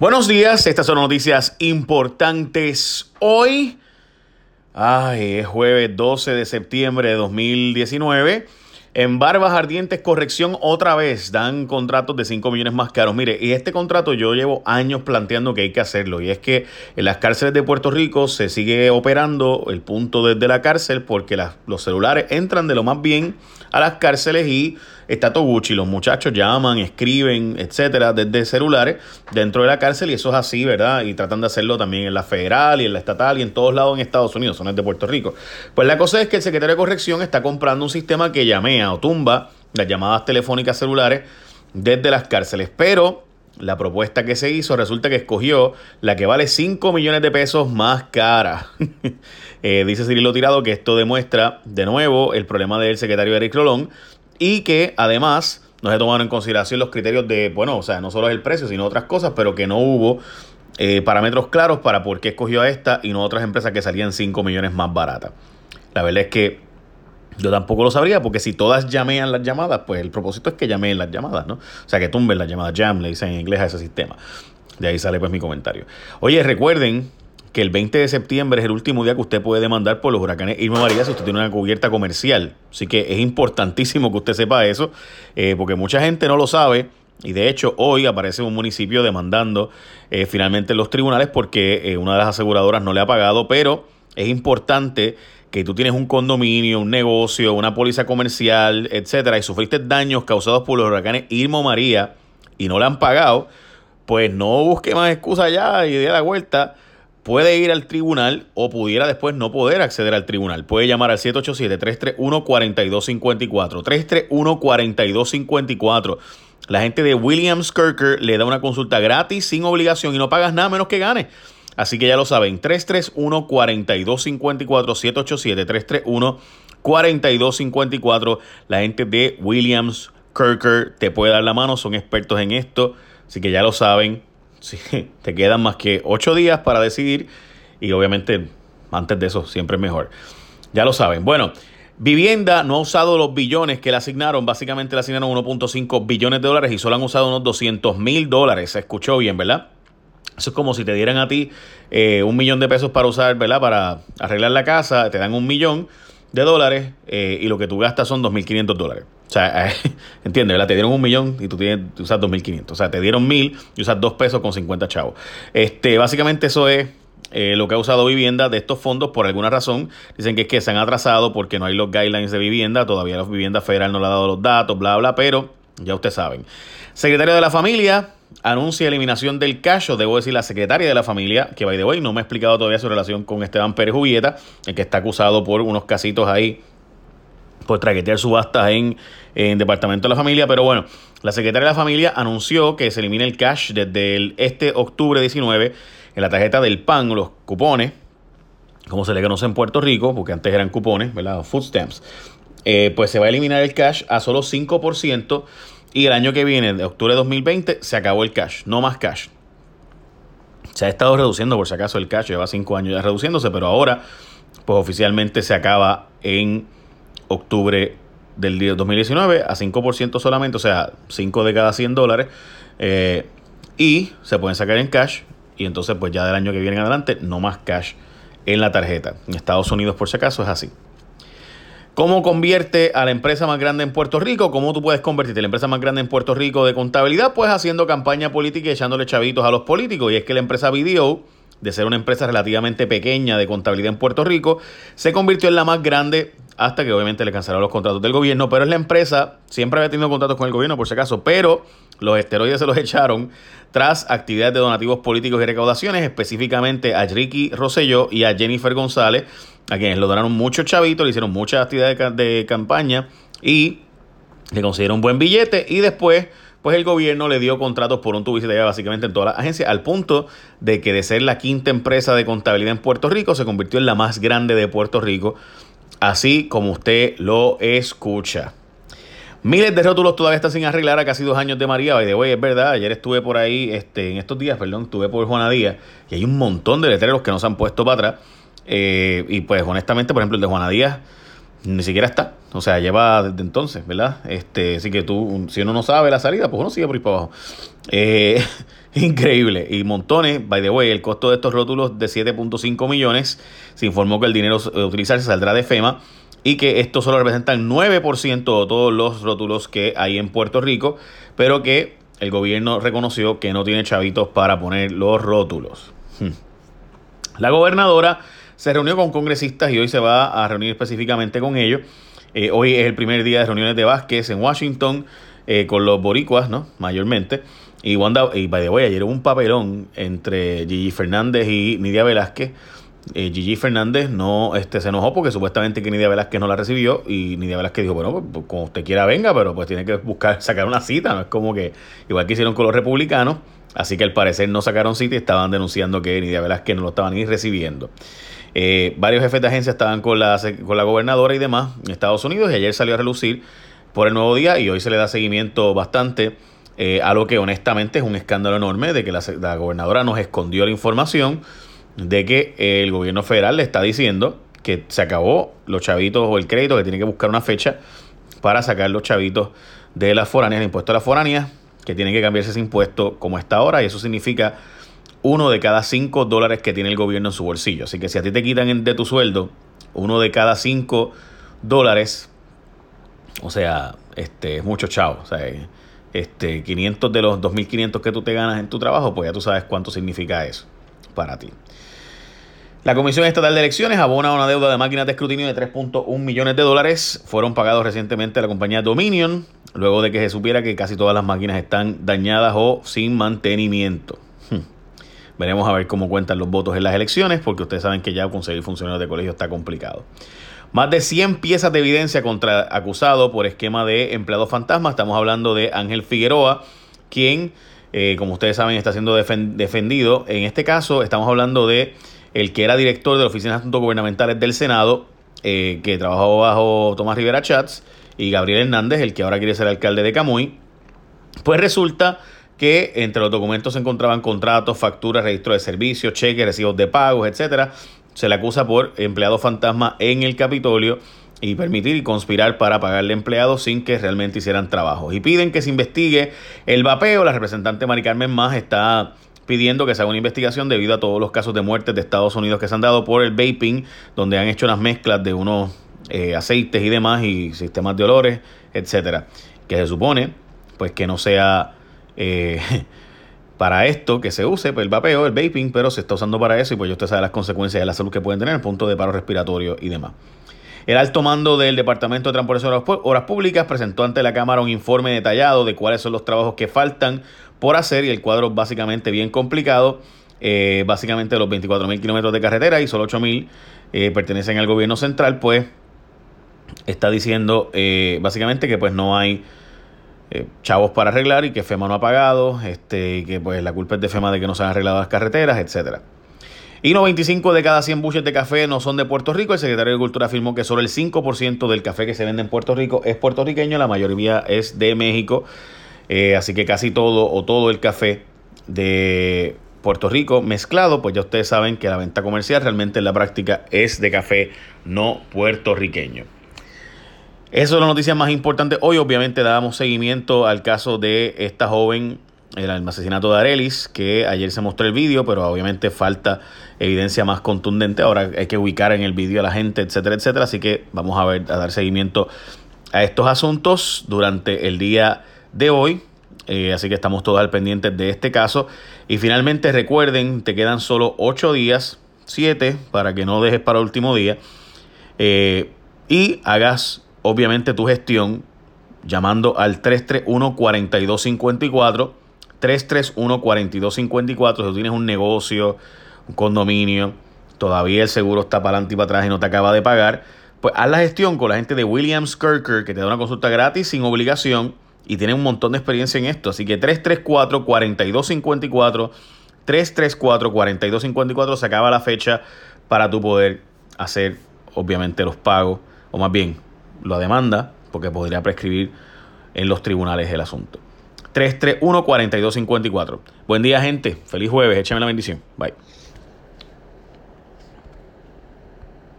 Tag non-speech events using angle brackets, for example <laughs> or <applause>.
Buenos días, estas son noticias importantes hoy. Ay, es jueves 12 de septiembre de 2019. En Barbas Ardientes, corrección otra vez, dan contratos de 5 millones más caros. Mire, y este contrato yo llevo años planteando que hay que hacerlo. Y es que en las cárceles de Puerto Rico se sigue operando el punto desde la cárcel porque los celulares entran de lo más bien a las cárceles y está Toguchi. Los muchachos llaman, escriben, etcétera, desde celulares dentro de la cárcel y eso es así, ¿verdad? Y tratan de hacerlo también en la federal y en la estatal y en todos lados en Estados Unidos, son de Puerto Rico. Pues la cosa es que el secretario de corrección está comprando un sistema que llamea o tumba las llamadas telefónicas celulares desde las cárceles, pero la propuesta que se hizo resulta que escogió la que vale 5 millones de pesos más cara. <laughs> Eh, dice Cirilo Tirado que esto demuestra de nuevo el problema del secretario Eric Rolón y que además no se tomaron en consideración los criterios de, bueno, o sea, no solo el precio, sino otras cosas, pero que no hubo eh, parámetros claros para por qué escogió a esta y no otras empresas que salían 5 millones más baratas. La verdad es que yo tampoco lo sabría, porque si todas llamean las llamadas, pues el propósito es que llameen las llamadas, ¿no? O sea, que tumben las llamadas, jam, le dicen en inglés a ese sistema. De ahí sale pues mi comentario. Oye, recuerden que el 20 de septiembre es el último día que usted puede demandar por los huracanes Irma María si usted tiene una cubierta comercial. Así que es importantísimo que usted sepa eso, eh, porque mucha gente no lo sabe. Y de hecho, hoy aparece un municipio demandando eh, finalmente en los tribunales porque eh, una de las aseguradoras no le ha pagado, pero es importante que tú tienes un condominio, un negocio, una póliza comercial, etcétera, y sufriste daños causados por los huracanes Irma María y no le han pagado, pues no busque más excusas ya y dé la vuelta puede ir al tribunal o pudiera después no poder acceder al tribunal. Puede llamar al 787-331-4254. 331-4254. La gente de Williams Kirker le da una consulta gratis, sin obligación y no pagas nada menos que gane. Así que ya lo saben, 331-4254, 787-331-4254. La gente de Williams Kirker te puede dar la mano, son expertos en esto. Así que ya lo saben, Sí, <laughs> te quedan más que ocho días para decidir y obviamente antes de eso siempre es mejor. Ya lo saben. Bueno, Vivienda no ha usado los billones que le asignaron. Básicamente le asignaron 1.5 billones de dólares y solo han usado unos 200 mil dólares. Se escuchó bien, ¿verdad? Eso es como si te dieran a ti eh, un millón de pesos para usar, ¿verdad? Para arreglar la casa, te dan un millón de dólares eh, y lo que tú gastas son 2.500 dólares. O sea, <laughs> entiendes, ¿verdad? Te dieron un millón y tú, tienes, usas 2.500. O sea, te dieron mil y usas dos pesos con 50 chavos. Este, básicamente eso es eh, lo que ha usado vivienda de estos fondos por alguna razón. Dicen que es que se han atrasado porque no hay los guidelines de vivienda. Todavía la vivienda federal no le ha dado los datos, bla, bla, pero ya ustedes saben. Secretario de la Familia anuncia eliminación del cash, o debo decir la secretaria de la familia, que by the way no me ha explicado todavía su relación con Esteban Pérez Jubieta, el que está acusado por unos casitos ahí por traquetear subastas en, en Departamento de la Familia. Pero bueno, la secretaria de la Familia anunció que se elimina el cash desde el, este octubre 19 en la tarjeta del PAN, los cupones, como se le conoce en Puerto Rico, porque antes eran cupones, ¿verdad? Food stamps. Eh, pues se va a eliminar el cash a solo 5% y el año que viene, de octubre de 2020, se acabó el cash, no más cash. Se ha estado reduciendo, por si acaso, el cash, lleva 5 años ya reduciéndose, pero ahora, pues oficialmente se acaba en octubre del 2019 a 5% solamente, o sea, 5 de cada 100 dólares. Eh, y se pueden sacar en cash. Y entonces, pues ya del año que viene en adelante, no más cash en la tarjeta. En Estados Unidos, por si acaso, es así. ¿Cómo convierte a la empresa más grande en Puerto Rico? ¿Cómo tú puedes convertirte a la empresa más grande en Puerto Rico de contabilidad? Pues haciendo campaña política y echándole chavitos a los políticos. Y es que la empresa BDO, de ser una empresa relativamente pequeña de contabilidad en Puerto Rico, se convirtió en la más grande hasta que obviamente le cancelaron los contratos del gobierno, pero es la empresa, siempre había tenido contratos con el gobierno por si acaso, pero los esteroides se los <laughs> echaron tras actividades de donativos políticos y recaudaciones, específicamente a Ricky Rosselló y a Jennifer González, a quienes lo donaron muchos chavitos, le hicieron muchas actividades de, campaña y le consiguieron un buen billete y después pues el gobierno le dio contratos por un tubo básicamente en todas las agencias, al punto de que de ser la quinta empresa de contabilidad en Puerto Rico, se convirtió en la más grande de Puerto Rico así como usted lo escucha. Miles de rótulos todavía están sin arreglar a casi dos años de María. de way, es verdad. Ayer estuve por ahí, este, en estos días, perdón, estuve por Juana Díaz y hay un montón de letreros que no se han puesto para atrás. Eh, y pues honestamente, por ejemplo, el de Juana Díaz ni siquiera está. O sea, lleva desde entonces, ¿verdad? Este, así que tú, si uno no sabe la salida, pues uno sigue por ahí para abajo. Eh, <laughs> increíble. Y montones, by the way, el costo de estos rótulos de 7.5 millones. Se informó que el dinero a utilizarse saldrá de FEMA y que esto solo representa el 9% de todos los rótulos que hay en Puerto Rico, pero que el gobierno reconoció que no tiene chavitos para poner los rótulos. Hmm. La gobernadora se reunió con congresistas y hoy se va a reunir específicamente con ellos. Eh, hoy es el primer día de reuniones de Vázquez en Washington eh, con los boricuas, ¿no? Mayormente. Y Wanda, y by the way, ayer hubo un papelón entre Gigi Fernández y Nidia Velázquez. Eh, Gigi Fernández no este, se enojó porque supuestamente que Nidia Velázquez no la recibió y Nidia Velázquez dijo, bueno, pues, como usted quiera venga, pero pues tiene que buscar <laughs> sacar una cita, no es como que igual que hicieron con los republicanos, así que al parecer no sacaron cita y estaban denunciando que Nidia Velázquez no lo estaban ni recibiendo. Eh, varios jefes de agencia estaban con la, con la gobernadora y demás en Estados Unidos y ayer salió a relucir por el nuevo día y hoy se le da seguimiento bastante eh, a lo que honestamente es un escándalo enorme de que la, gobernadora nos escondió la información de que el gobierno federal le está diciendo que se acabó los chavitos o el crédito, que tiene que buscar una fecha para sacar los chavitos de las foráneas, el impuesto a las foráneas, que tiene que cambiarse ese impuesto como está ahora y eso significa uno de cada cinco dólares que tiene el gobierno en su bolsillo. Así que si a ti te quitan de tu sueldo uno de cada cinco dólares, o sea, este es mucho chavo. O sea, este, 500 de los 2.500 que tú te ganas en tu trabajo, pues ya tú sabes cuánto significa eso para ti. La Comisión Estatal de Elecciones abona una deuda de máquinas de escrutinio de 3.1 millones de dólares. Fueron pagados recientemente a la compañía Dominion, luego de que se supiera que casi todas las máquinas están dañadas o sin mantenimiento. Veremos a ver cómo cuentan los votos en las elecciones, porque ustedes saben que ya conseguir funcionarios de colegio está complicado. Más de 100 piezas de evidencia contra acusado por esquema de empleado fantasma. Estamos hablando de Ángel Figueroa, quien, eh, como ustedes saben, está siendo defendido. En este caso, estamos hablando de el que era director de la Oficina de Asuntos Gubernamentales del Senado, eh, que trabajó bajo Tomás Rivera Chats, y Gabriel Hernández, el que ahora quiere ser alcalde de Camuy. Pues resulta que entre los documentos se encontraban contratos, facturas, registro de servicios, cheques, recibos de pagos, etcétera. Se le acusa por empleado fantasma en el Capitolio y permitir y conspirar para pagarle empleados sin que realmente hicieran trabajo. Y piden que se investigue el vapeo. La representante Mari Carmen Más está pidiendo que se haga una investigación debido a todos los casos de muerte de Estados Unidos que se han dado por el vaping, donde han hecho unas mezclas de unos eh, aceites y demás y sistemas de olores, etcétera. Que se supone pues que no sea eh, <laughs> para esto que se use pues, el vapeo, el vaping, pero se está usando para eso y pues usted sabe las consecuencias de la salud que pueden tener, el punto de paro respiratorio y demás. El alto mando del Departamento de Transporte y Horas Públicas presentó ante la Cámara un informe detallado de cuáles son los trabajos que faltan por hacer y el cuadro básicamente bien complicado. Eh, básicamente los 24 mil kilómetros de carretera y solo 8 mil eh, pertenecen al gobierno central, pues está diciendo básicamente que pues no hay eh, chavos para arreglar y que FEMA no ha pagado, este, y que pues la culpa es de FEMA de que no se han arreglado las carreteras, etcétera. Y 95 de cada 100 buches de café no son de Puerto Rico. El secretario de Agricultura afirmó que solo el 5% del café que se vende en Puerto Rico es puertorriqueño, la mayoría es de México. Eh, así que casi todo o todo el café de Puerto Rico mezclado, pues ya ustedes saben que la venta comercial realmente en la práctica es de café no puertorriqueño. Eso es la noticia más importante. Hoy obviamente dábamos seguimiento al caso de esta joven, el asesinato de Arelis, que ayer se mostró el vídeo, pero obviamente falta evidencia más contundente. Ahora hay que ubicar en el vídeo a la gente, etcétera, etcétera. Así que vamos a ver, a dar seguimiento a estos asuntos durante el día de hoy. Eh, así que estamos todos al pendiente de este caso. Y finalmente recuerden, te quedan solo 8 días, 7, para que no dejes para el último día. Eh, y hagas obviamente tu gestión llamando al 331-4254. 331-4254. Si tú tienes un negocio, un condominio, todavía el seguro está para adelante y para atrás y no te acaba de pagar, pues haz la gestión con la gente de Williams Kirker que te da una consulta gratis sin obligación y tiene un montón de experiencia en esto. Así que 334-4254. 334-4254 se acaba la fecha para tu poder hacer obviamente los pagos o más bien lo demanda porque podría prescribir en los tribunales el asunto. 331-4254. Buen día, gente. Feliz jueves. Échame la bendición. Bye.